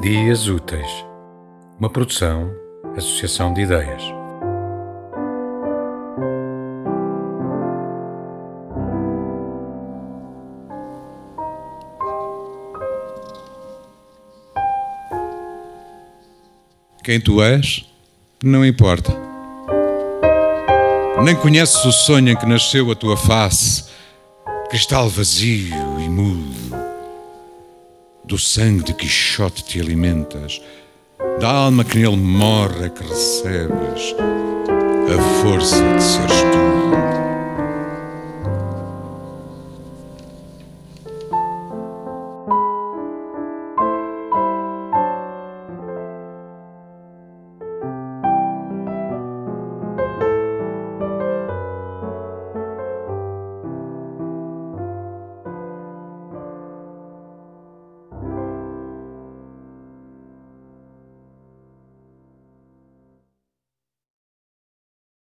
Dias Úteis, uma produção, associação de ideias. Quem tu és, não importa. Nem conheces o sonho em que nasceu a tua face, cristal vazio e mudo do sangue de Quixote te alimentas, da alma que nele morre é que recebes a força de tu.